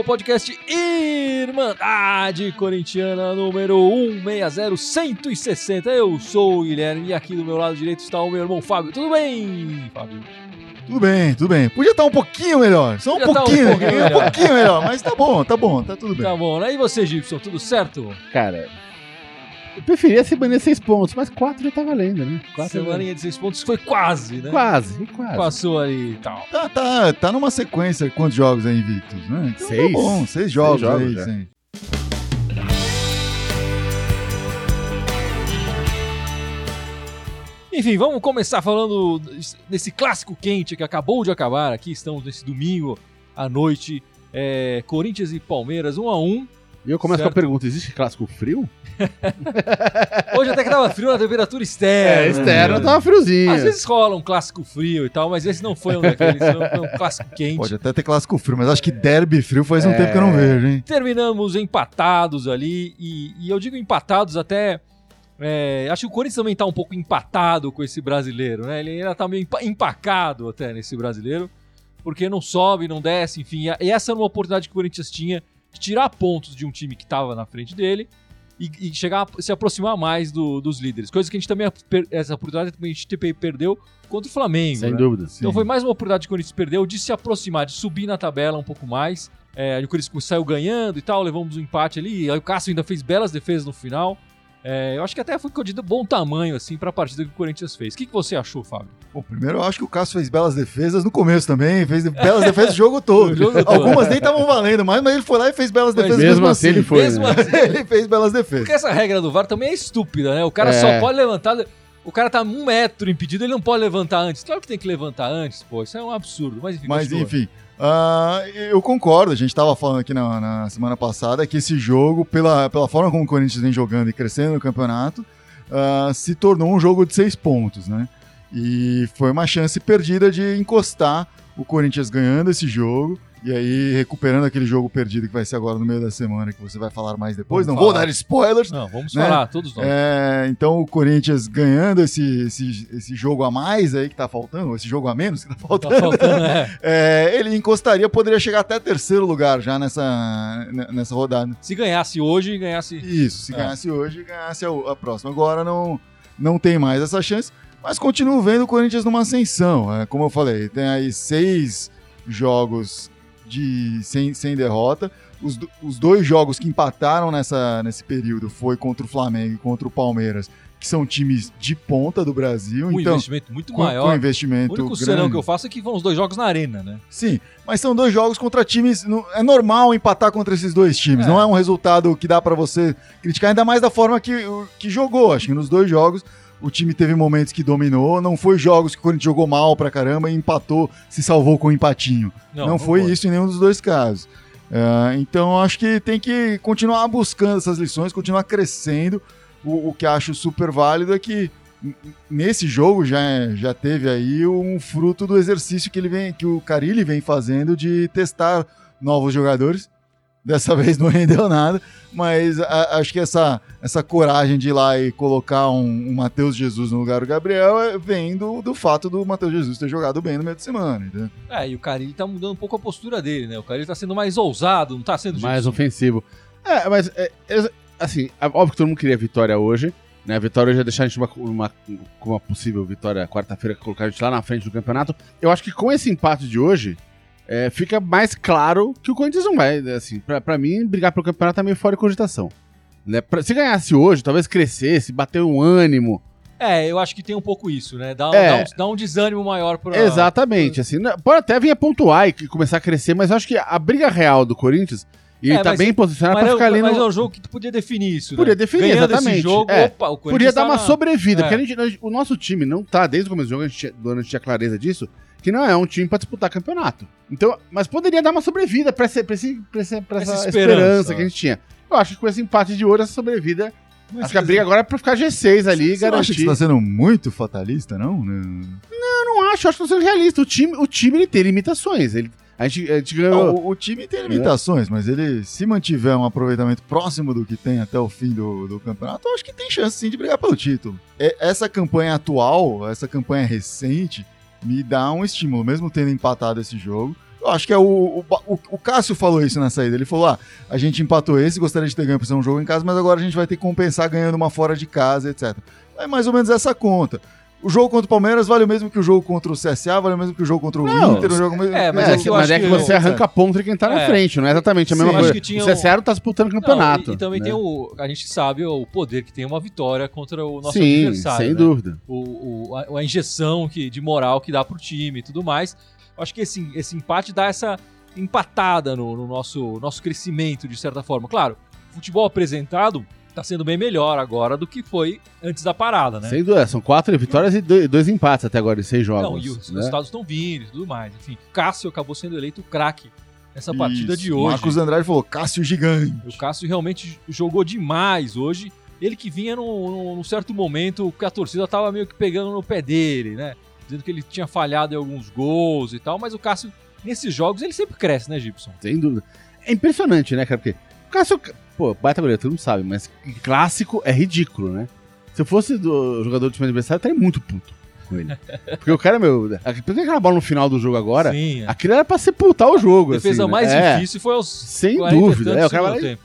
ao podcast Irmandade Corintiana número 160160. Eu sou o Guilherme e aqui do meu lado direito está o meu irmão Fábio. Tudo bem, Fábio? Tudo bem, tudo bem. Podia estar um pouquinho melhor. Só um Podia estar um pouquinho, pouquinho um melhor. pouquinho melhor. Mas tá bom, tá bom, tá tudo bem. Tá bom, né? E você, Gibson, tudo certo? Cara, preferia ser banido seis pontos, mas quatro já tá valendo, né? Quatro Semaninha de seis pontos foi quase, né? Quase, quase. Passou ali e tal. Tá, tá, tá numa sequência. Quantos jogos aí invictos, né? Então Seis. Tá bom, seis jogos, jogos aí. já. sim. Enfim, vamos começar falando desse clássico quente que acabou de acabar. Aqui estamos nesse domingo à noite. É, Corinthians e Palmeiras, 1 a 1 E eu começo Certo. com a pergunta: existe clássico frio? Hoje até que tava frio na temperatura externa. É, externo tava friozinho. Às vezes rola um clássico frio e tal, mas esse não foi um daqueles, foi um clássico quente. Pode até ter clássico frio, mas acho que derby frio faz um É. tempo que eu não vejo, hein? Terminamos empatados ali, e, e eu digo empatados até. é, acho que o Corinthians também tá um pouco empatado com esse brasileiro, né? Ele ainda tá meio empa- empacado até nesse brasileiro, porque não sobe, não desce, enfim. E essa era uma oportunidade que o Corinthians tinha tirar pontos de um time que tava na frente dele e, e chegar a se aproximar mais do- dos líderes. Coisa que a gente também, essa oportunidade também a gente pe- perdeu contra o Flamengo. Sem né? dúvida. Então foi mais uma oportunidade que o Corinthians perdeu de se aproximar, de subir na tabela um pouco mais. É, o Corinthians saiu ganhando e tal, levamos um empate ali. Aí o Cássio ainda fez belas defesas no final. É, eu acho que até foi de bom tamanho, assim, pra partida que o Corinthians fez. O que, que você achou, Fábio? Bom, primeiro eu acho que o Cássio fez belas defesas no começo também, fez belas defesas o jogo todo. O jogo. Algumas nem estavam valendo mais, mas ele foi lá e fez belas Mas defesas mesmo assim ele foi, Mesmo né? assim, ele fez belas defesas. porque essa regra do VAR também é estúpida, né? O cara É. só pode levantar. O cara tá um metro impedido, ele não pode levantar antes. Claro que tem que levantar antes, pô. Isso é um absurdo. Mas enfim, Mas continua. enfim, ah, eu concordo. A gente estava falando aqui na, na semana passada que esse jogo, pela, pela forma como o Corinthians vem jogando e crescendo no campeonato, ah, se tornou um jogo de seis pontos, né? E foi uma chance perdida de encostar o Corinthians ganhando esse jogo e aí recuperando aquele jogo perdido que vai ser agora no meio da semana, que você vai falar mais depois. Vamos Não vou falar. dar spoilers. Não, vamos né? falar, todos nós. É, então o Corinthians ganhando esse, esse, esse jogo a mais aí que tá faltando, esse jogo a menos que tá Tá faltando, faltando, é. é, ele encostaria, poderia chegar até terceiro lugar já nessa, nessa rodada. Se ganhasse hoje, ganhasse. Isso, se É. ganhasse hoje, ganhasse a, a próxima. Agora não, não tem mais essa chance, mas continuo vendo o Corinthians numa ascensão. É, como eu falei, tem aí seis jogos de, sem, sem derrota. Os, do- os dois jogos que empataram nessa, nesse período foi contra o Flamengo e contra o Palmeiras, que são times de ponta do Brasil. Um então, investimento muito com, maior. com O investimento único grande. serão que eu faço é que vão os dois jogos na arena, né? Sim, mas são dois jogos contra times. É normal empatar contra esses dois times. É. Não é um resultado que dá pra você criticar, ainda mais da forma que, que jogou. Acho que nos dois jogos o time teve momentos que dominou. Não foi jogos que o Corinthians jogou mal pra caramba e empatou, se salvou com um empatinho. Não, foi isso em nenhum dos dois casos. É, então acho que tem que continuar buscando essas lições, continuar crescendo. O, o que acho super válido é que nesse jogo já, já teve aí um fruto do exercício que ele vem, que o Carilli vem fazendo de testar novos jogadores. Dessa vez não rendeu nada, mas a- acho que essa, essa coragem de ir lá e colocar um, um Matheus Jesus no lugar do Gabriel é- vem do, do fato do Matheus Jesus ter jogado bem no meio de semana. Entendeu? É, e o Carilli tá mudando um pouco a postura dele, né? O Carilli tá sendo mais ousado, não tá sendo Mais ofensivo. É, mas, é, é, assim, é óbvio que todo mundo queria a vitória hoje. Né? A vitória hoje ia deixar a gente uma, uma, com uma possível vitória quarta-feira, colocar a gente lá na frente do campeonato. Eu acho que com esse empate de hoje, é, fica mais claro que o Corinthians não vai. Assim, pra, pra mim, brigar pelo campeonato tá meio fora de cogitação. Né? Pra- se ganhasse hoje, talvez crescesse, bater um ânimo. É, eu acho que tem um pouco isso, né? Dá, É. dá um, dá um desânimo maior pra. Exatamente. Assim, né, pode até vir a pontuar e começar a crescer, mas eu acho que a briga real do Corinthians, e É, ele tá mas- bem posicionado Mas, pra é, ficar ali mas no. é um jogo que tu podia definir isso, Podia né? definir, Ganhando exatamente. esse jogo, É. opa, o Corinthians Podia dar tá uma na- sobrevida, É. porque gente- o nosso time não tá, desde o começo do jogo, a gente do ano a gente tinha clareza disso, que não é um time pra disputar campeonato. Então, mas poderia dar uma sobrevida esse, pra essa, Essa esperança, que a gente tinha. Eu acho que com esse empate de ouro, essa sobrevida. Mas acho que a briga agora é pra ficar G6 ali e Você não acha que garantir. você tá sendo muito fatalista, não? Não. Eu não acho, acho que tô sendo realista. O time, o time ele tem limitações. Ele, a, gente, a gente ganhou. O, o time tem limitações, mas ele, se mantiver um aproveitamento próximo do que tem até o fim do, do campeonato, eu acho que tem chance sim de brigar pelo título. E- essa campanha atual, essa campanha recente, me dá um estímulo, mesmo tendo empatado esse jogo, Eu acho que é o, o, o, Cássio falou isso na saída. Ele falou: ah, a gente empatou esse, gostaria de ter ganho por ser um jogo em casa, mas agora a gente vai ter que compensar ganhando uma fora de casa, etc. É mais ou menos essa conta. O jogo contra o Palmeiras vale o mesmo que o jogo contra o CSA, vale o mesmo que o jogo contra o Não, Inter, o jogo mesmo. é, mas é, é que mas é que que- você arranca ponto de quem tá na É. frente, não é exatamente a Sim, mesma acho coisa. que tinha o um- CSA não tá disputando Não, campeonato. e, e também né? tem o. A gente sabe o poder que tem uma vitória contra o nosso Sim, adversário. sem né? dúvida. o, o- a, a injeção que, de moral que dá pro time e tudo mais. Eu Acho que esse, esse empate dá essa empatada no, no nosso, nosso crescimento, de certa forma. Claro, futebol apresentado tá sendo bem melhor agora do que foi antes da parada, né? Sem dúvida. São quatro vitórias e dois, dois empates até agora em seis jogos. Não, e os né? resultados estão vindo e tudo mais. Enfim, Cássio acabou sendo eleito o craque nessa partida Isso. de hoje. Marcos Andrade falou: Cássio Gigante. O Cássio realmente jogou demais hoje. Ele que vinha num- num certo momento que a torcida tava meio que pegando no pé dele, né? Dizendo que ele tinha falhado em alguns gols e tal, mas o Cássio, nesses jogos, ele sempre cresce, né, Gibson? Sem dúvida. É impressionante, né, cara? Porque o Cássio, pô, baita goleiro, todo mundo sabe, mas clássico é ridículo, né? Se eu fosse do jogador do time adversário, eu estaria muito puto com ele. Porque o cara, meu, aquela bola no final do jogo agora, Sim. A aquilo era pra sepultar o jogo. defesa assim, né? mais É, difícil foi aos Sem 40 dúvida. É, o cara vai e-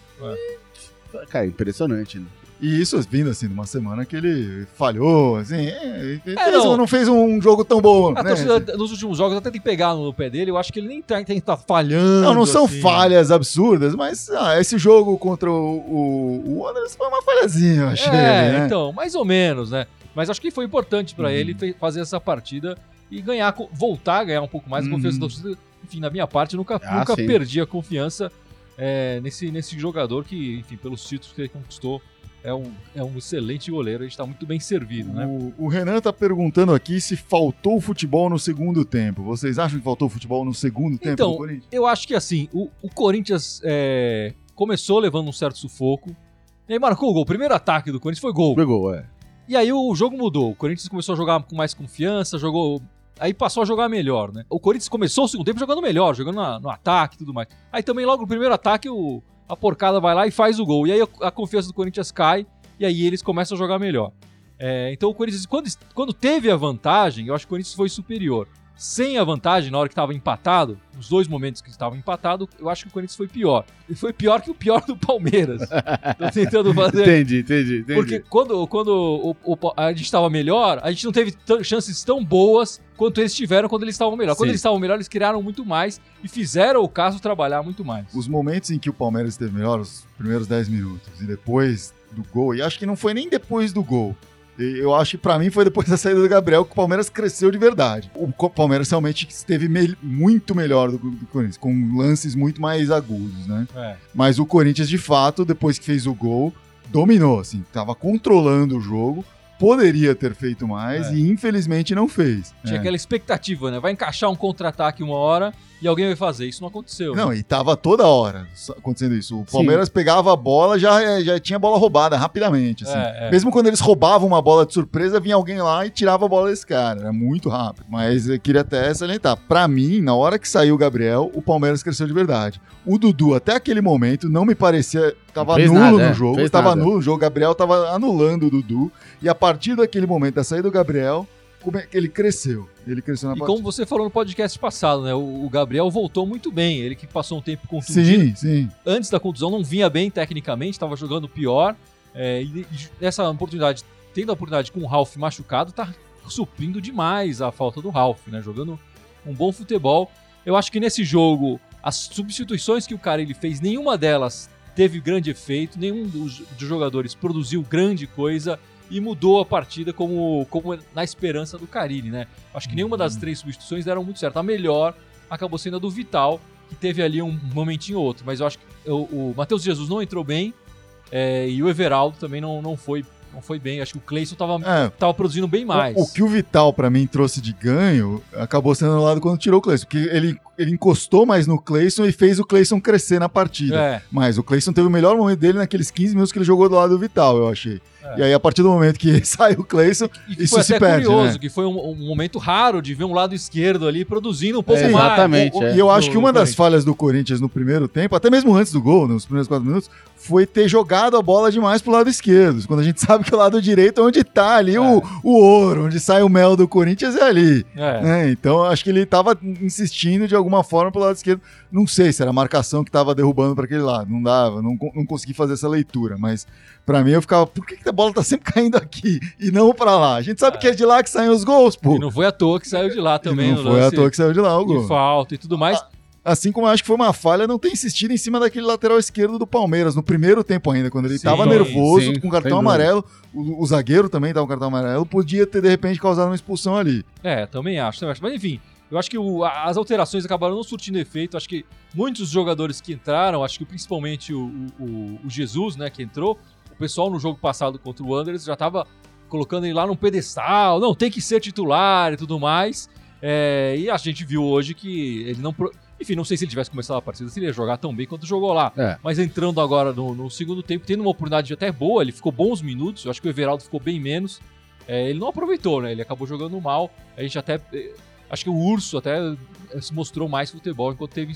Cara, impressionante, né? E isso vindo assim, numa semana que ele falhou, assim, é, É, não. não. fez um jogo tão bom. A né? torcida nos últimos jogos até tem pegado no pé dele, eu acho que ele nem tá, tem tá falhando. Não, não são assim. falhas absurdas, mas ah, esse jogo contra o, o, Wanderers foi uma falhazinha, eu achei. É, né? então, mais ou menos, né? Mas acho que foi importante pra Uhum. ele fazer essa partida e ganhar, voltar a ganhar um pouco mais a confiança Uhum. da torcida. Enfim, da minha parte, nunca, Ah, nunca sim. perdi a confiança é, nesse, nesse jogador que, enfim, pelos títulos que ele conquistou, é um, é um excelente goleiro. A gente tá muito bem servido, né? O, o Renan tá perguntando aqui se faltou futebol no segundo tempo. Vocês acham que faltou futebol no segundo tempo Então, do Corinthians? Eu acho que assim, o, o Corinthians é, começou levando um certo sufoco. E aí marcou o gol. O primeiro ataque do Corinthians foi gol. Pegou, é. E aí o jogo mudou. O Corinthians começou a jogar com mais confiança, jogou. Aí passou a jogar melhor, né? O Corinthians começou o segundo tempo jogando melhor, jogando na- no ataque e tudo mais. Aí também logo no primeiro ataque o, a porcada vai lá e faz o gol. E aí a, confiança do Corinthians cai e aí eles começam a jogar melhor. É, então o Corinthians, quando, quando teve a vantagem, eu acho que o Corinthians foi superior. Sem a vantagem, na hora que estava empatado, nos dois momentos que estava empatado, eu acho que o Corinthians foi pior. E foi pior que o pior do Palmeiras. Tô tentando fazer. Entendi, entendi, entendi. Porque quando, quando o- o- a gente estava melhor, a gente não teve chances tão boas quanto eles tiveram quando eles estavam melhor. Quando Sim. eles estavam melhor, eles criaram muito mais e fizeram o caso trabalhar muito mais. Os momentos em que o Palmeiras esteve melhor, os primeiros 10 minutos, e depois do gol, e acho que não foi nem depois do gol. E Eu acho que pra mim foi depois da saída do Gabriel que o Palmeiras cresceu de verdade. O Palmeiras realmente esteve me- muito melhor do que o Corinthians, com lances muito mais agudos, né? É. Mas o Corinthians, de fato, depois que fez o gol, dominou, assim, tava controlando o jogo, poderia ter feito mais É. e infelizmente não fez. Tinha É. aquela expectativa, né? Vai encaixar um contra-ataque uma hora e alguém vai fazer. Isso não aconteceu. Não, e tava toda hora acontecendo isso. O Palmeiras pegava a bola, já, já tinha bola roubada rapidamente, assim. É, é. Mesmo quando eles roubavam uma bola de surpresa, vinha alguém lá e tirava a bola desse cara. Era muito rápido. Mas eu queria até salientar. Pra mim, na hora que saiu o Gabriel, o Palmeiras cresceu de verdade. O Dudu, até aquele momento, não me parecia. Tava nulo nada, no é, jogo. fez Tava nada. nulo no jogo. O Gabriel tava anulando o Dudu. E a partir daquele momento da saída do Gabriel, como é que ele cresceu. Ele cresceu na E partida. como você falou no podcast passado, né? O, Gabriel voltou muito bem. Ele que passou um tempo contundido. Sim, sim. Antes da contusão não vinha bem tecnicamente, estava jogando pior. É, e, e nessa oportunidade, tendo a oportunidade com o Ralf machucado, tá suprindo demais a falta do Ralf, né? Jogando um bom futebol. Eu acho que nesse jogo, as substituições que o cara ele fez, nenhuma delas teve grande efeito, nenhum dos, dos jogadores produziu grande coisa e mudou a partida como, como na esperança do Carilli, né? Acho que nenhuma das três substituições deram muito certo. A melhor acabou sendo a do Vital, que teve ali um momentinho ou outro. Mas eu acho que o, o Matheus Jesus não entrou bem é, e o Everaldo também não, não, foi, não foi bem. Acho que o Cleison tava, É, tava produzindo bem mais. O, o que o Vital, pra mim, trouxe de ganho, acabou sendo anulado quando tirou o Cleison. Porque ele, ele encostou mais no Cleison e fez o Cleison crescer na partida. É, Mas o Cleison teve o melhor momento dele naqueles 15 minutos que ele jogou do lado do Vital, eu achei. É. E aí, a partir do momento que saiu o Cleison, e Isso se perde, curioso, né? que foi um, um momento raro de ver um lado esquerdo ali produzindo um pouco É, mais. exatamente. o- é. e eu acho do- que uma das falhas do Corinthians no primeiro tempo, até mesmo antes do gol, nos primeiros quatro minutos, foi ter jogado a bola demais pro lado esquerdo. Quando a gente sabe que o lado direito é onde tá ali o, o ouro, onde sai o mel do Corinthians é ali. É. né? Então, eu acho que ele tava insistindo de alguma alguma forma pelo lado esquerdo. Não sei se era a marcação que tava derrubando para aquele lado. Não dava, não, não consegui fazer essa leitura. Mas para mim eu ficava, por que, que a bola tá sempre caindo aqui e não para lá? A gente sabe que é de lá que saem os gols, pô. E não foi à toa que saiu de lá E também. não no foi à toa que saiu de lá o gol. falta e tudo mais. Assim como eu acho que foi uma falha não ter insistido em cima daquele lateral esquerdo do Palmeiras, no primeiro tempo ainda, quando ele Sim, tava nervoso, sim, com cartão amarelo, o, o zagueiro também tava com cartão amarelo, podia ter de repente causado uma expulsão ali. É, também acho, também acho. Mas enfim, eu acho que o- as alterações acabaram não surtindo efeito. Acho que muitos jogadores que entraram, acho que principalmente o, o- o Jesus, né, que entrou, o pessoal no jogo passado contra o Wanderers já tava colocando ele lá num pedestal, não, tem que ser titular e tudo mais. É, e a gente viu hoje que ele não. Enfim, não sei se ele tivesse começado a partida, se ele ia jogar tão bem quanto jogou lá. É. Mas entrando agora no, no segundo tempo, tendo uma oportunidade até boa, ele ficou bons minutos. Eu acho que o Everaldo ficou bem menos. É, ele não aproveitou, né? Ele acabou jogando mal. A gente até. Acho que o Urso até eh, se mostrou mais futebol enquanto teve,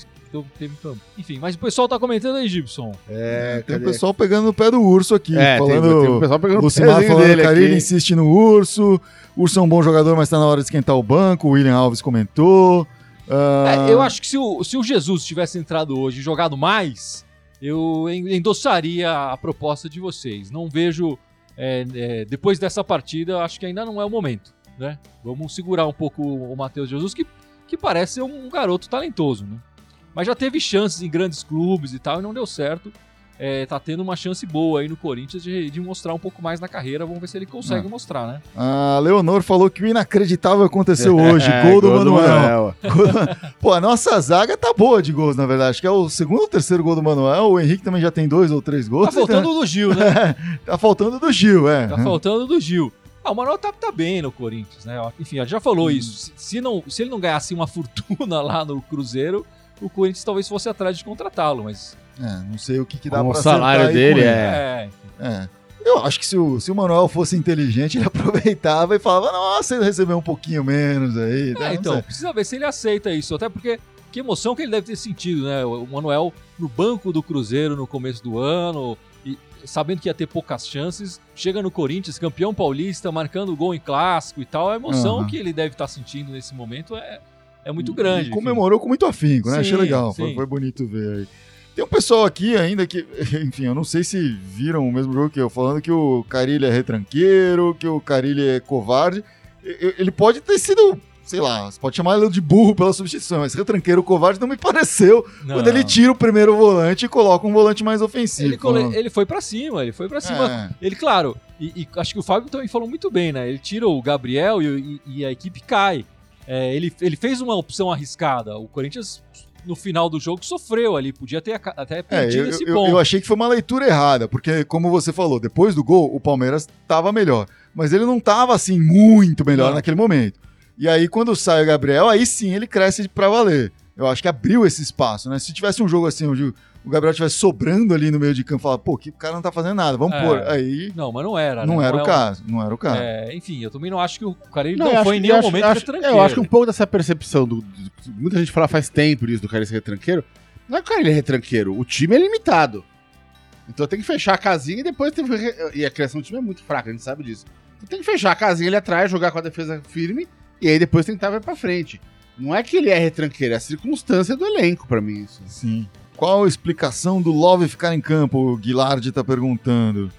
teve campo. Enfim, mas o pessoal tá comentando aí, Gibson. É, Tem o pessoal pegando no pé do urso aqui, É, tem, falando. tem o pessoal pegando o pezinho falando dele que Carilli aqui. insiste no urso. Urso é um bom jogador, mas tá na hora de esquentar o banco. O William Alves comentou. Ah, É, eu acho que se o, se o Jesus tivesse entrado hoje e jogado mais, eu en- endossaria a proposta de vocês. Não vejo. é, é, depois dessa partida, acho que ainda não é o momento. Né? Vamos segurar um pouco o Matheus Jesus, que, que parece ser um garoto talentoso. Né? Mas já teve chances em grandes clubes e tal, e não deu certo. É, tá tendo uma chance boa aí no Corinthians de, de mostrar um pouco mais na carreira. Vamos ver se ele consegue mostrar, né? A Leonor falou que o inacreditável aconteceu hoje. É, gol do Manuel. Pô, a nossa zaga tá boa de gols, na verdade. Acho que é o segundo ou terceiro gol do Manuel. O Henrique também já tem dois ou três gols. Tá faltando o do Gil, né? tá faltando do Gil, é. Tá faltando do Gil. Ah, o Manuel tá, tá bem no Corinthians, né? Enfim, a gente já falou isso. Se, se não, se ele não ganhasse uma fortuna lá no Cruzeiro, o Corinthians talvez fosse atrás de contratá-lo, mas. É, não sei o que, que dá Com pra o salário dele, ele. É. É. É. Eu acho que se o, se o Manuel fosse inteligente, ele aproveitava e falava: Nossa, ele recebeu um pouquinho menos aí. É, Não então, sei. precisa ver se ele aceita isso. Até porque, que emoção que ele deve ter sentido, né? O Manuel no banco do Cruzeiro no começo do ano, e sabendo que ia ter poucas chances, chega no Corinthians, campeão paulista, marcando gol em clássico e tal. A emoção Aham. que ele deve estar sentindo nesse momento é, é muito grande. E enfim. comemorou com muito afinco, né? Achei Sim, legal. Foi, foi bonito ver aí. Tem um pessoal aqui ainda que, enfim, eu não sei se viram o mesmo jogo que eu, falando que o Carilli é retranqueiro, que o Carilli é covarde. Ele pode ter sido, sei lá, você pode chamar ele de burro pela substituição, mas retranqueiro, covarde não me pareceu Não. quando ele tira o primeiro volante e coloca um volante mais ofensivo. Ele, cole- ele foi pra cima, ele foi pra cima. É. Ele, claro, e, e acho que o Fábio também falou muito bem, né? Ele tira o Gabriel e, e- e a equipe cai. É, ele, ele fez uma opção arriscada. O Corinthians, no final do jogo, sofreu ali. Podia ter até É, perdido eu, esse eu- ponto. eu achei que foi uma leitura errada, porque, como você falou, depois do gol, o Palmeiras estava melhor. Mas ele não estava assim muito melhor Não. naquele momento. E aí, quando sai o Gabriel, aí sim ele cresce pra valer. Eu acho que abriu esse espaço, né? Se tivesse um jogo assim, onde o Gabriel estivesse sobrando ali no meio de campo, falar, pô, que o cara não tá fazendo nada, vamos É. pôr. Aí Não, mas não era. não né? era é o um- caso, não era o caso. É, enfim, eu também não acho que o cara ele Não, não, foi em nenhum acho- momento acho- retranqueiro. Eu acho que um pouco dessa percepção do, do- Muita gente fala faz tempo isso do cara ser retranqueiro. Não é que o cara ele é retranqueiro, o time é limitado. Então tem que fechar a casinha e depois tem que. E a criação do time é muito fraca, a gente sabe disso. Então tem que fechar a casinha ali atrás, jogar com a defesa firme e aí depois tentar ver pra frente. Não é que ele é retranqueiro, é a circunstância do elenco pra mim isso. Sim. Qual a explicação do Love ficar em campo? O Guilherme tá perguntando.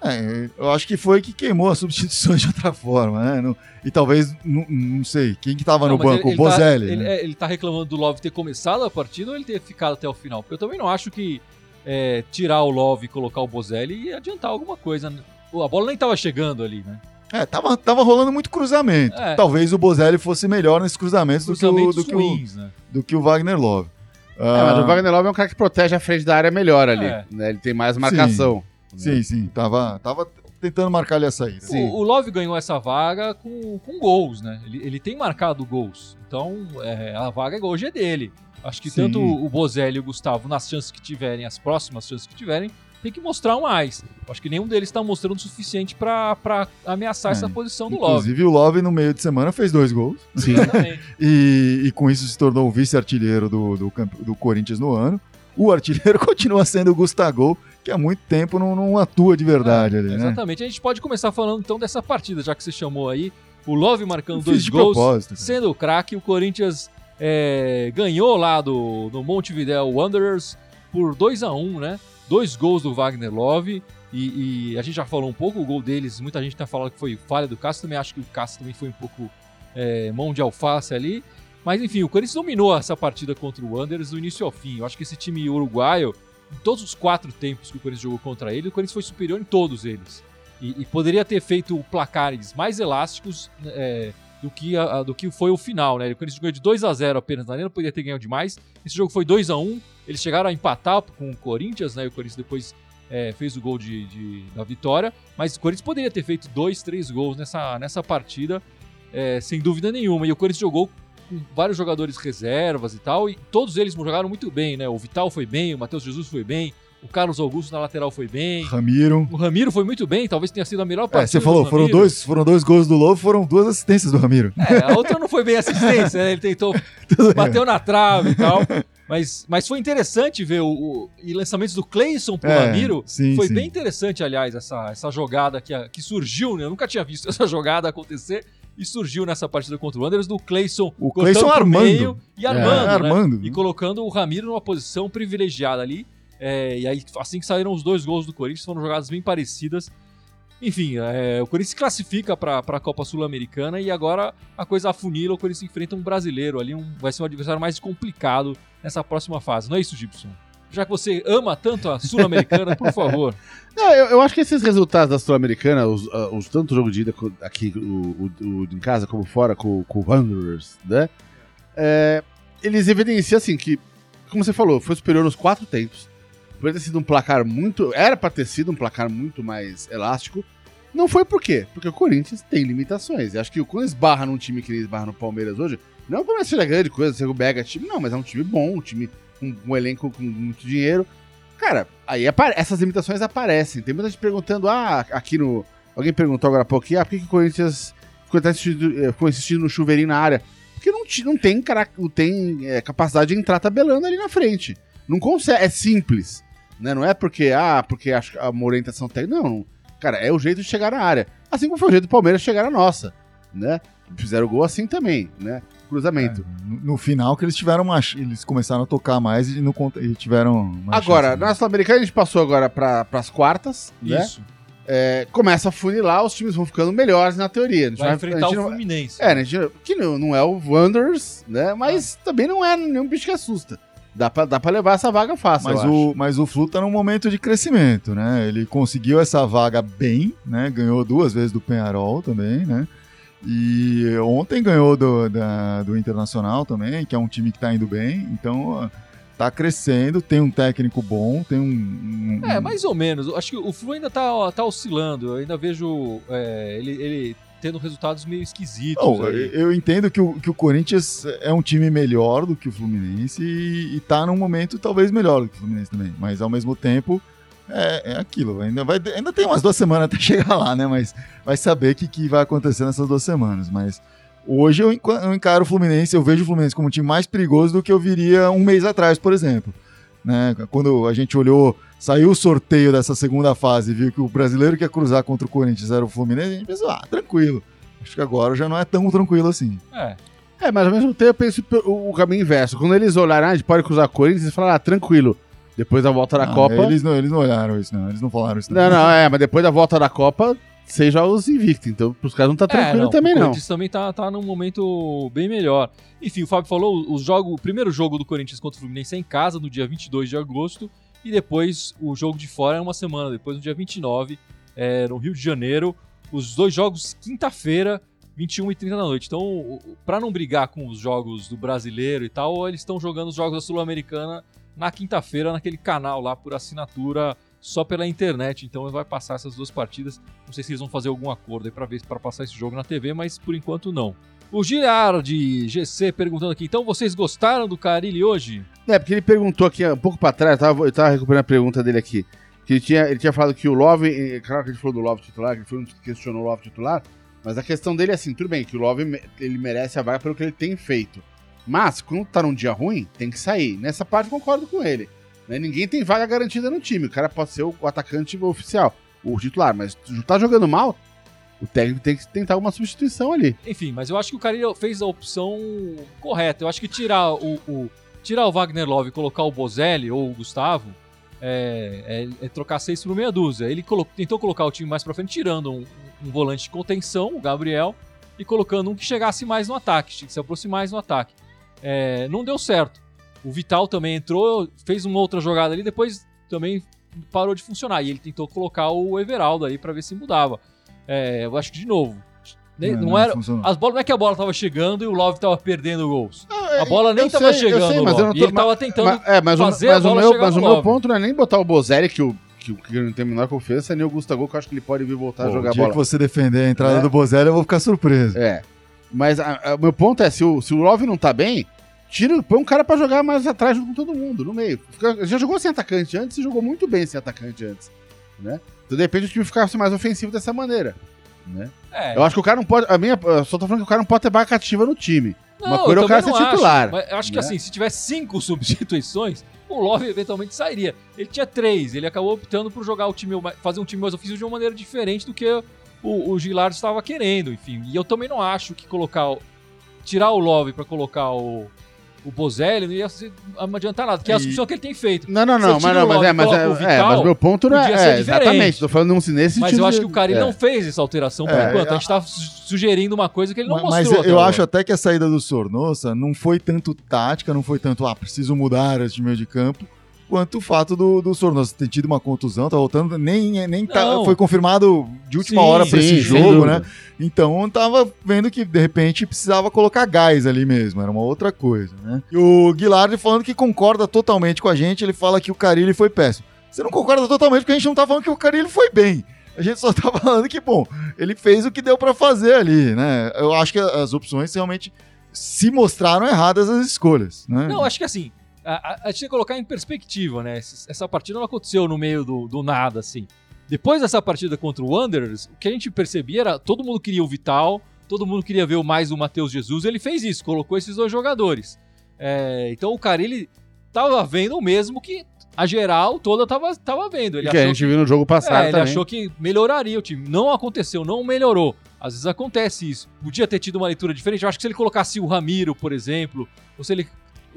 É, eu acho que foi que queimou as substituições de outra forma, né? Não- e talvez, não, não sei, quem que tava Não, no banco? ele- o ele tá- Bozelli. ele, né? é, ele tá reclamando do Love ter começado a partida ou ele ter ficado até o final? Porque eu também não acho que é, tirar o Love e colocar o Bozelli ia adiantar alguma coisa. Pô, A bola nem tava chegando ali, né? É, tava, tava rolando muito cruzamento. É. Talvez o Bozelli fosse melhor nesses cruzamentos do que, o, do, que o, ruins, né? do que o Wagner Love. É, mas Ah, o Wagner Love é um cara que protege a frente da área melhor ali. É. né? Ele tem mais marcação. Sim, sim, tava, tava tentando marcar ali a saída. Sim. O, o Love ganhou essa vaga com, com gols, né? Ele, ele tem marcado gols. Então, é, a vaga hoje é dele. Acho que Sim. tanto o Bozelli e o Gustavo, nas chances que tiverem, as próximas chances que tiverem, tem que mostrar mais. Acho que nenhum deles está mostrando o suficiente para ameaçar É, essa posição do Love. Inclusive, o Love no meio de semana fez dois gols. Sim. E, e com isso se tornou o vice-artilheiro do, do, do Corinthians no ano. O artilheiro continua sendo o Gustavo, que há muito tempo não, não atua de verdade ali, né? Exatamente. A gente pode começar falando então dessa partida, já que você chamou aí. O Love marcando dois gols, sendo o craque, o Corinthians é, ganhou lá do, do Montevideo Wanderers por 2 a 1 né? Dois gols do Wagner Love. E, e, a gente já falou um pouco, o gol deles, muita gente tá falando que foi falha do Cássio, também acho que o Cássio também foi um pouco é, mão de alface ali. Mas enfim, o Corinthians dominou essa partida contra o Wanderers do início ao fim. Eu acho que esse time uruguaio, em todos os quatro tempos que o Corinthians jogou contra ele, o Corinthians foi superior em todos eles. E, e poderia ter feito placares mais elásticos é, do, que a, do que foi o final, né? O Corinthians ganhou de 2 a 0 apenas na arena, poderia ter ganhado demais. Esse jogo foi 2 a 1 Eles chegaram a empatar com o Corinthians, né? E o Corinthians depois é, fez o gol de, de, da vitória. Mas o Corinthians poderia ter feito dois, três gols nessa, nessa partida, é, sem dúvida nenhuma. E o Corinthians jogou com vários jogadores reservas e tal, e todos eles jogaram muito bem, né? O Vital foi bem, o Matheus Jesus foi bem, o Carlos Augusto na lateral foi bem. Ramiro. O Ramiro foi muito bem, talvez tenha sido a melhor partida. É, você falou, foram dois, foram dois gols do Lobo, foram duas assistências do Ramiro. É, a outra não foi bem assistência, né? Ele tentou, bateu na trave e tal. Mas, mas foi interessante ver o, o e lançamentos do Cleison pro É, Ramiro. sim, foi sim. bem interessante, aliás, essa, essa jogada que, a- que surgiu, né? Eu nunca tinha visto essa jogada acontecer. E surgiu nessa partida contra o Wanderers do Cleison O Cleison armando. meio e armando, É, né? armando. E colocando o Ramiro numa posição privilegiada ali. É, e aí, assim que saíram os dois gols do Corinthians, foram jogadas bem parecidas. Enfim, é, o Corinthians se classifica para a Copa Sul-Americana e agora a coisa afunila. O Corinthians enfrenta um brasileiro ali, um, vai ser um adversário mais complicado nessa próxima fase. Não é isso, Gibson? Já que você ama tanto a Sul-Americana, por favor. Não, eu, eu acho que esses resultados da Sul-Americana, os, ah, os tanto jogo de ida aqui o, o- o em casa como fora com, com o Wanderers, né? É, eles evidenciam assim que, como você falou, foi superior nos quatro tempos. Poderia ter sido um placar muito. Era pra ter sido um placar muito mais elástico. Não foi por quê? Porque o Corinthians tem limitações. Eu acho que quando esbarra num time que ele esbarra no Palmeiras hoje, não é que seja grande coisa, ser o Bega time, não, mas é um time bom, um time com um elenco com muito dinheiro. Cara, aí essas limitações aparecem. Tem muita gente perguntando, ah, aqui no. Alguém perguntou agora há pouco, ah, por que, o Corinthians ficou insistindo, eh, insistindo no chuveirinho na área? Porque não, não tem, não tem eh, capacidade de entrar tabelando ali na frente. Não consegue, é simples. Né? Não é porque, ah, porque acho que a orientação técnica. Não, cara, é o jeito de chegar na área. Assim como foi o jeito do Palmeiras chegar na nossa. Né? Fizeram gol assim também, né? Cruzamento. No, no final que eles tiveram uma, eles começaram a tocar mais e, não, e tiveram mais Agora, chance, né? na Sul-Americana a gente passou agora para as quartas, né? Isso. É, começa a funilar, os times vão ficando melhores na teoria. A gente Vai a enfrentar gente o não- Fluminense. É, né, a gente- que não, não é o Wanderers, né? Mas também não é nenhum bicho que assusta. Dá pra, dá pra levar essa vaga fácil, Mas eu o, mas o Flu tá num momento de crescimento, né? Ele conseguiu essa vaga bem, né? Ganhou duas vezes do Penharol também, né? E ontem ganhou do, da- do Internacional também, que é um time que tá indo bem. Então, ó, tá crescendo, tem um técnico bom, tem um... um- É, mais ou menos. Acho que o Flu ainda tá, tá oscilando. Eu ainda vejo é, ele, ele tendo resultados meio esquisitos. Não, eu entendo que o, que o Corinthians é um time melhor do que o Fluminense e, e tá num momento talvez melhor do que o Fluminense também. Mas ao mesmo tempo é, é aquilo. Ainda, vai, ainda tem umas duas semanas até chegar lá, né? Mas vai saber o que, que vai acontecer nessas duas semanas. Mas hoje eu encaro o Fluminense, eu vejo o Fluminense como um time mais perigoso do que eu viria um mês atrás, por exemplo. Né? Quando a gente olhou, saiu o sorteio dessa segunda fase viu que o brasileiro que ia cruzar contra o Corinthians era o Fluminense, a gente pensou, ah, tranquilo. Acho que agora já não é tão tranquilo assim. É. É, mas ao mesmo tempo eu penso pe- o, o caminho inverso. Quando eles olharem, ah, a gente pode cruzar Corinthians, eles falaram, ah, tranquilo. Depois da volta da Ah, Copa. Eles não, eles não olharam isso, não. Eles não falaram isso. Não, não, é, mas depois da volta da Copa, seja os invictos. Então, pros caras não tá tranquilo É, não, também, o não. Corinthians também tá, tá num momento bem melhor. Enfim, o Fábio falou, o, jogo, o primeiro jogo do Corinthians contra o Fluminense é em casa, no dia 22 de agosto, e depois o jogo de fora é uma semana depois, no dia 29, é, no Rio de Janeiro. Os dois jogos quinta-feira, 21 e 30 da noite. Então, pra não brigar com os jogos do brasileiro e tal, eles estão jogando os jogos da Sul-Americana na quinta-feira, naquele canal lá por assinatura só pela internet. Então vai passar essas duas partidas. Não sei se eles vão fazer algum acordo aí pra ver para passar esse jogo na TV, mas por enquanto não. O Girard GC perguntando aqui, então vocês gostaram do Carilli hoje? É, porque ele perguntou aqui um pouco pra trás, eu tava, eu tava recuperando a pergunta dele aqui. Que ele tinha, ele tinha falado que o Love, claro que a gente falou do Love titular, que ele foi um que questionou o Love titular, mas a questão dele é assim, tudo bem, que o Love ele merece a vaga pelo que ele tem feito. Mas, quando tá num dia ruim, tem que sair. Nessa parte eu concordo com ele. né? Ninguém tem vaga garantida no time. O cara pode ser o, atacante oficial, o titular, mas tá jogando mal, o técnico tem que tentar uma substituição ali. Enfim, mas eu acho que o Carilli fez a opção correta. Eu acho que tirar o, o- tirar o Wagner Love e colocar o Bozelli ou o Gustavo é, é- é trocar seis por meia dúzia. Ele colo- tentou colocar o time mais pra frente, tirando um, um volante de contenção, o Gabriel, e colocando um que chegasse mais no ataque, que se aproximasse mais no ataque. É, não deu certo. O Vital também entrou, fez uma outra jogada ali, depois também parou de funcionar. E ele tentou colocar o Everaldo aí pra ver se mudava. É, eu acho que de novo. Né, não, era, funcionou. as bolas não é que a bola tava chegando e o Love tava perdendo gols. A bola nem eu tava eu chegando, sei, mas eu não E tô- ele tava tentando. Mas, é, mas, o, fazer mas a o bola meu, chegar mas o meu Love. ponto não é nem botar o Bozelli, que o, que, o- que não tem a menor confiança, nem o Gustavo, que eu acho que ele pode vir voltar a jogar o dia bola. que você defender a entrada É. do Bozelli, eu vou ficar surpreso. É. Mas a- a- o meu ponto é, se o, se o Love não tá bem, tira, põe um cara pra jogar mais atrás junto com todo mundo, no meio. Fica- já jogou sem atacante antes e jogou muito bem sem atacante antes. Né? Então, de repente, o time ficasse mais ofensivo dessa maneira. Né? É, Eu acho que o cara não pode. A minha, eu só tô falando que o cara não pode ter barra cativa no time. não, uma coisa é o cara ser acho. titular, eu acho que né? assim, se tiver cinco substituições, o Love eventualmente sairia. Ele tinha três, ele acabou optando por jogar o time, fazer um time mais ofensivo de uma maneira diferente do que o, o Gilardo estava querendo, enfim. E eu também não acho que colocar. Tirar o Love pra colocar o, o Bozelli não ia não adiantar nada, que é a substituição que ele tem feito. Não, não, não, mas não, mas é, mas é, é, Vital, mas meu ponto não é, é exatamente, tô falando nesse Mas sentido. eu acho que o Carilli é. não fez essa alteração por É, enquanto. é, A gente tá su- sugerindo uma coisa que ele não Mas- mostrou. Mas eu, eu acho até que a saída do Sornosa não foi tanto tática, não foi tanto, ah, preciso mudar esse meio de campo, quanto o fato do, do Sornosa ter tido uma contusão, tá voltando, nem, nem tá- foi confirmado de última Sim, hora pra sim, esse jogo, né? Então tava vendo que de repente precisava colocar gás ali mesmo, era uma outra coisa, né? E o Guilherme falando que concorda totalmente com a gente, ele fala que o Carilli foi péssimo. Você não concorda totalmente porque a gente não tá falando que o Carilli foi bem. A gente só tá falando que, bom, ele fez o que deu pra fazer ali, né? Eu acho que as opções realmente se mostraram erradas as escolhas, né? Não, acho que assim, a, a, a gente tem que colocar em perspectiva, né? Essa essa partida não aconteceu no meio do, do nada, assim. Depois dessa partida contra o Wanderers, o que a gente percebia era todo mundo queria o Vital, todo mundo queria ver mais o Matheus Jesus, ele fez isso, colocou esses dois jogadores. É, então o cara, ele tava vendo o mesmo que a geral toda tava, tava vendo. Ele que a gente viu no jogo passado é, ele achou que melhoraria o time. Não aconteceu, não melhorou. Às vezes acontece isso. Podia ter tido uma leitura diferente. Eu acho que se ele colocasse o Ramiro, por exemplo, ou se ele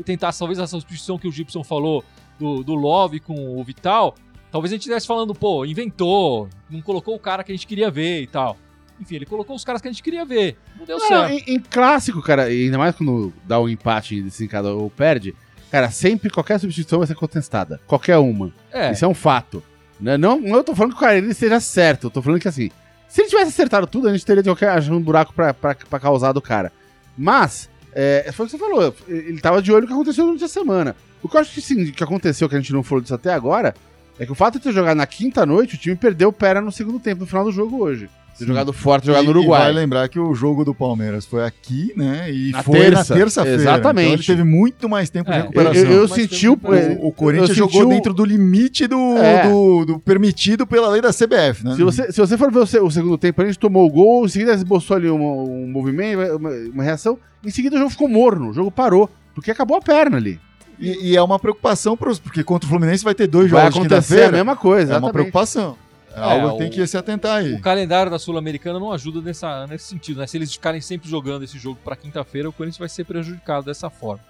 tentasse talvez essa substituição que o Gibson falou do, do Love com o Vital, talvez a gente estivesse falando, pô, inventou, não colocou o cara que a gente queria ver e tal. Enfim, ele colocou os caras que a gente queria ver. Não deu Não, certo. em, em clássico, cara, e ainda mais quando dá um empate e desencada ou perde, cara, sempre qualquer substituição vai ser contestada. Qualquer uma. É, Isso é um fato. Né? Não, não eu tô falando que o cara ele esteja certo, eu tô falando que assim, se ele tivesse acertado tudo, a gente teria de qualquer um buraco pra, pra, pra causar do cara. Mas, é, foi o que você falou, ele tava de olho no que aconteceu durante a semana. O que eu acho que, sim, que aconteceu, que a gente não falou disso até agora, é que o fato de ter jogado na quinta noite, o time perdeu o pera no segundo tempo, no final do jogo hoje. Ter Sim. jogado forte, jogado no E- E vai Uruguai. lembrar que o jogo do Palmeiras foi aqui, né? E Na foi terça, na terça-feira. exatamente. Então ele teve muito mais tempo É, de recuperação. eu- eu senti o, O, o Corinthians jogou o- dentro do limite do, É. do, do permitido pela lei da CBF, né? Se você, se você for ver o, o segundo tempo, a gente tomou o gol, em seguida esboçou ali um, um movimento, uma, uma reação, em seguida o jogo ficou morno, o jogo parou, porque acabou a perna ali. E, e é uma preocupação pros, porque contra o Fluminense vai ter dois Vai jogos de acontecer a mesma coisa, É uma preocupação. É, É, algo o- que tem que se atentar aí. O calendário da Sul-Americana não ajuda nessa, nesse sentido, né? Se eles ficarem sempre jogando esse jogo pra quinta-feira, o Corinthians vai ser prejudicado dessa forma.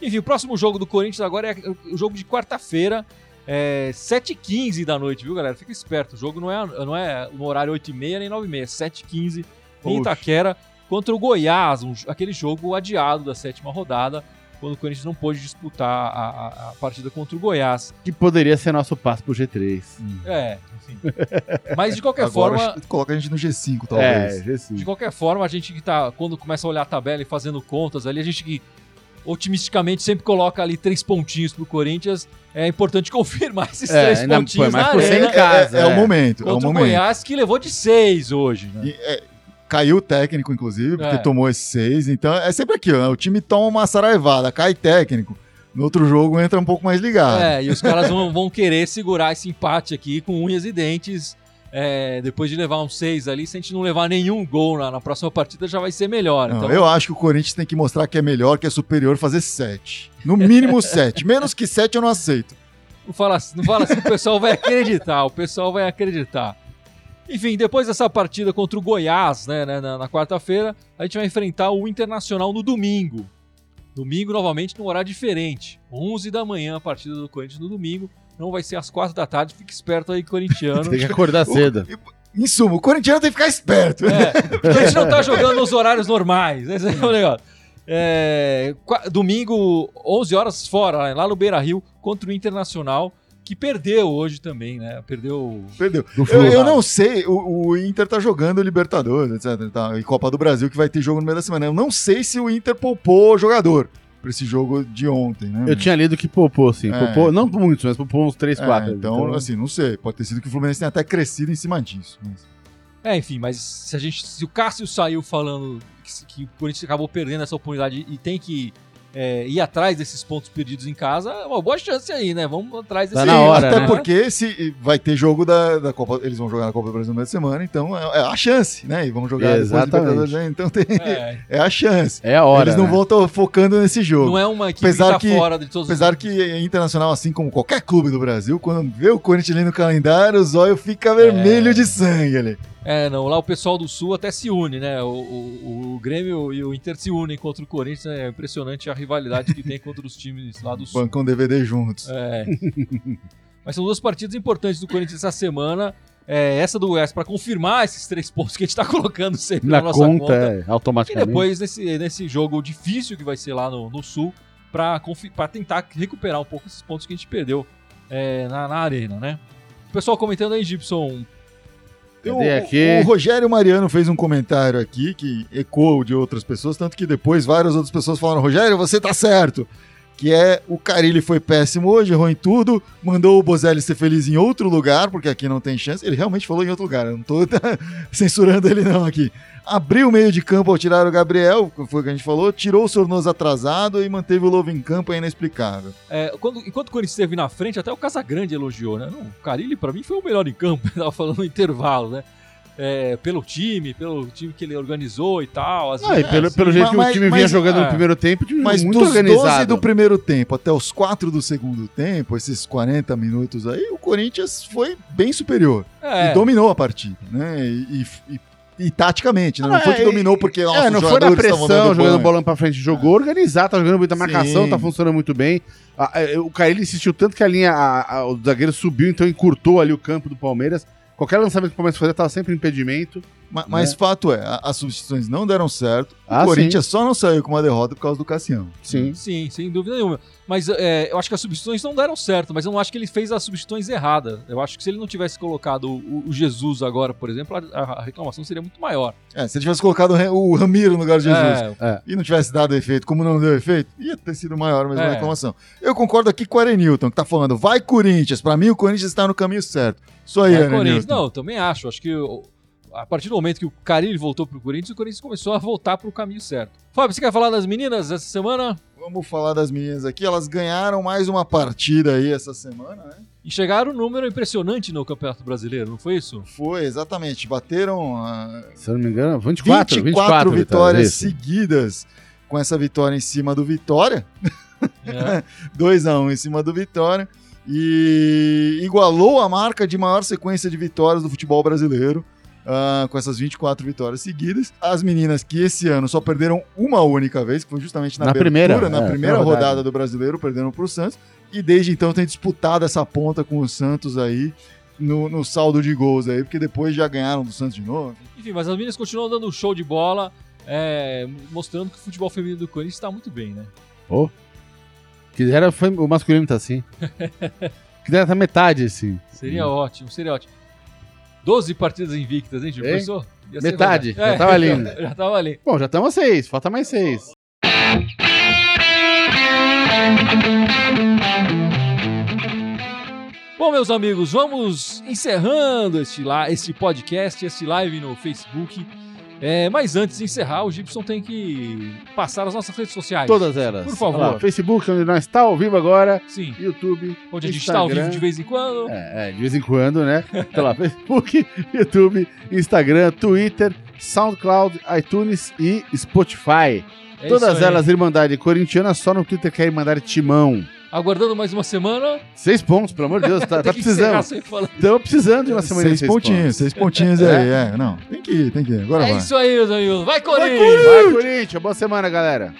Enfim, o próximo jogo do Corinthians agora é o jogo de quarta-feira, é 7h15 da noite, viu, galera? Fica esperto. O jogo não é, não é no horário 8h30 nem 9h30, é 7h15 em. Itaquera contra o Goiás, um- aquele jogo adiado da sétima rodada, quando o Corinthians não pôde disputar a, a- a partida contra o Goiás. Que poderia ser nosso passo pro G3. É, enfim. Mas de qualquer Agora forma, coloca a gente no G5, talvez. É, G5. De qualquer forma, a gente que tá. Quando começa a olhar a tabela e fazendo contas ali, a gente que otimisticamente sempre coloca ali três pontinhos pro Corinthians. É importante confirmar esses É, três pontinhos foi mais na por arena em casa. é, é é. o momento, é o contra o momento. Goiás, que levou de seis hoje. Né? E, é, caiu o técnico, inclusive, porque É. tomou esses seis. Então é sempre aqui, ó. O time toma uma saraivada, cai técnico. No outro jogo entra um pouco mais ligado. É, e os caras vão, vão querer segurar esse empate aqui com unhas e dentes. é, depois de levar um seis ali, se a gente não levar nenhum gol na, na próxima partida, já vai ser melhor. Não, então, Eu acho que o Corinthians tem que mostrar que é melhor, que é superior, fazer sete. No mínimo sete. Menos que sete eu não aceito. Não fala, não fala assim, o pessoal vai acreditar, o pessoal vai acreditar. Enfim, depois dessa partida contra o Goiás, né, né, na, na quarta-feira, a gente vai enfrentar o Internacional no domingo. Domingo, novamente, num horário diferente. 11 da manhã, a partida do Corinthians no domingo. Não vai ser às 4 da tarde, fique esperto aí, corintiano. Tem que acordar cedo. Em suma, o corintiano tem que ficar esperto. É, porque a gente não tá jogando nos horários normais. Esse é o negócio. É, domingo, 11 horas fora, lá no Beira Rio, contra o Internacional, que perdeu hoje também, né? Perdeu. Perdeu. Eu, eu não sei, o, o Inter tá jogando Libertadores, etc. Tá, e Copa do Brasil, que vai ter jogo no meio da semana. Eu não sei se o Inter poupou jogador pra esse jogo de ontem, né? Eu tinha lido que poupou, sim. É. Poupou, não muitos, mas poupou uns 3, É, 4. então, assim, não sei. Pode ter sido que o Fluminense tenha até crescido em cima disso. mas- É, enfim, mas se a gente. Se o Cássio saiu falando que, que o Corinthians acabou perdendo essa oportunidade e tem que é, ir atrás desses pontos perdidos em casa, é uma boa chance aí, né? Vamos atrás desse Tá na hora, até né? porque se vai ter jogo da, da Copa, eles vão jogar na Copa do Brasil no meio de semana, então é, é a chance, né? E vão jogar Exatamente. Né? então tem, É, é a chance. É a hora. eles não né? vão estar focando nesse jogo. não é uma equipe Apesar que tá que- fora de todos os Apesar que é internacional, assim como qualquer clube do Brasil, quando vê o Corinthians ali no calendário, o zóio fica vermelho de sangue ali. É, não, lá o pessoal do Sul até se une, né? O, o, o Grêmio e o Inter se unem contra o Corinthians, é impressionante a rivalidade que tem contra os times lá do Sul. Bancam DVD juntos. É. Mas são duas partidas importantes do Corinthians essa semana. É, essa do West para confirmar esses três pontos que a gente tá colocando sempre na, Na nossa conta, conta. é, E automaticamente. depois nesse, nesse jogo difícil que vai ser lá no, no Sul, para tentar recuperar um pouco esses pontos que a gente perdeu é, na, na arena, né? O pessoal comentando aí, Gibson, O-? O, Rogério Mariano fez um comentário aqui que ecoou de outras pessoas, tanto que depois várias outras pessoas falaram: Rogério, você tá certo. Que é o Carilli foi péssimo hoje, errou em tudo, mandou o Bozelli ser feliz em outro lugar, porque aqui não tem chance. Ele realmente falou em outro lugar, eu não tô censurando ele não aqui. Abriu o meio de campo ao tirar o Gabriel, foi o que a gente falou, tirou o Sornoso atrasado e manteve o Lobo em campo, é inexplicável. É, quando- enquanto o Corinthians esteve na frente, até o Casagrande elogiou, né? Não, o Carilli, pra mim, foi o melhor em campo. Ele tava falando no intervalo, né? É, pelo time, pelo time que ele organizou e tal. Às Ah, e pelo, pelo sim. jeito que Mas- o time mas- vinha jogando é. no primeiro tempo, o time Mas muito dos organizado. 12 do primeiro tempo até os 4 do segundo tempo, esses 40 minutos aí, o Corinthians foi bem superior. É, E dominou a partida, né? E, e- e- e taticamente, né? Não, Não, foi que é, dominou porque nossa, é, não os foi na pressão, jogando banho. bola pra frente. Jogou organizado, tá jogando muita marcação, Sim. tá funcionando muito bem. Ah, é, O Carilli insistiu tanto que a linha, a- a- o zagueiro subiu, então encurtou ali o campo do Palmeiras. Qualquer lançamento que o Palmeiras fazia tava sempre impedimento. Ma- Mas, fato é, a- as substituições não deram certo. O Ah, Corinthians só não saiu com uma derrota por causa do Cassião. Sim. Sim, sem dúvida nenhuma. Mas é, eu acho que as substituições não deram certo, mas eu não acho que ele fez as substituições erradas. Eu acho que se ele não tivesse colocado o, o Jesus agora, por exemplo, a, a reclamação seria muito maior. É, se ele tivesse colocado o o Ramiro no lugar de Jesus É, e não tivesse dado efeito, como não deu efeito, ia ter sido maior mesmo a É. reclamação. Eu concordo aqui com o Arenilton, que tá falando, vai Corinthians, pra mim o Corinthians está no caminho certo. Isso aí, é, Arenilton. Corinthians. Não, eu também acho. Acho que o- a partir do momento que o Carilli voltou pro Corinthians, o Corinthians começou a voltar pro caminho certo. Fábio, você quer falar das meninas essa semana? Vamos falar das meninas aqui. Elas ganharam mais uma partida aí essa semana, né? E chegaram um número impressionante no Campeonato Brasileiro, não foi isso? Foi, exatamente. Bateram ah, Se eu não me engano, 24, 24, 24 vitórias isso. seguidas com essa vitória em cima do Vitória. É. 2x1 em cima do Vitória. E igualou a marca de maior sequência de vitórias do futebol brasileiro. Ah, com essas 24 vitórias seguidas. As meninas que esse ano só perderam uma única vez, que foi justamente na, Na abertura, primeira, na é, primeira na rodada. rodada. do brasileiro, perderam para o Santos. E desde então tem disputado essa ponta com o Santos aí no, no saldo de gols aí, porque depois já ganharam do Santos de novo. Enfim, mas as meninas continuam dando show de bola, é, mostrando que o futebol feminino do Corinthians está muito bem, né? Ô. Que era, foi, o masculino tá assim. que era tá metade, assim. Seria ótimo, seria ótimo. 12 partidas invictas, hein, Gil? Pensou? Metade, já tava ali. né? Já tava ali. Bom, já estamos a seis, falta mais seis. Bom, meus amigos, vamos encerrando este, la este podcast, este live no Facebook. É, mas antes de encerrar, o Gibson tem que passar as nossas redes sociais. Todas elas. Por favor. Lá, Facebook, onde nós está ao vivo agora. Sim. YouTube. Onde a gente está ao vivo de vez em quando. É, é, de vez em quando, né? Tá lá, Facebook, YouTube, Instagram, Twitter, SoundCloud, iTunes e Spotify. É Todas elas Irmandade Corintiana, só no Twitter que é Irmandade Timão. Aguardando mais uma semana. Seis pontos, pelo amor de Deus. Tá, tá precisando. Estamos precisando de uma semana de seis pontinhos, pontos. seis pontinhos aí, é. Não, tem que ir, tem que ir. Agora É vai. isso aí, meus amigos. Vai, Corinthians! Vai, Corinthians. Boa semana, galera.